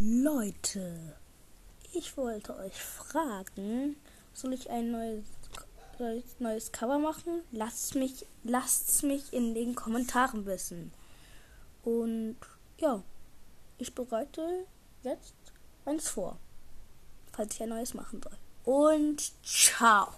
Leute, ich wollte euch fragen, soll ich ein neues, neues Cover machen? Lasst mich, lasst's mich in den Kommentaren wissen. Und ja, ich bereite jetzt eins vor, falls ich ein neues machen soll. Und ciao.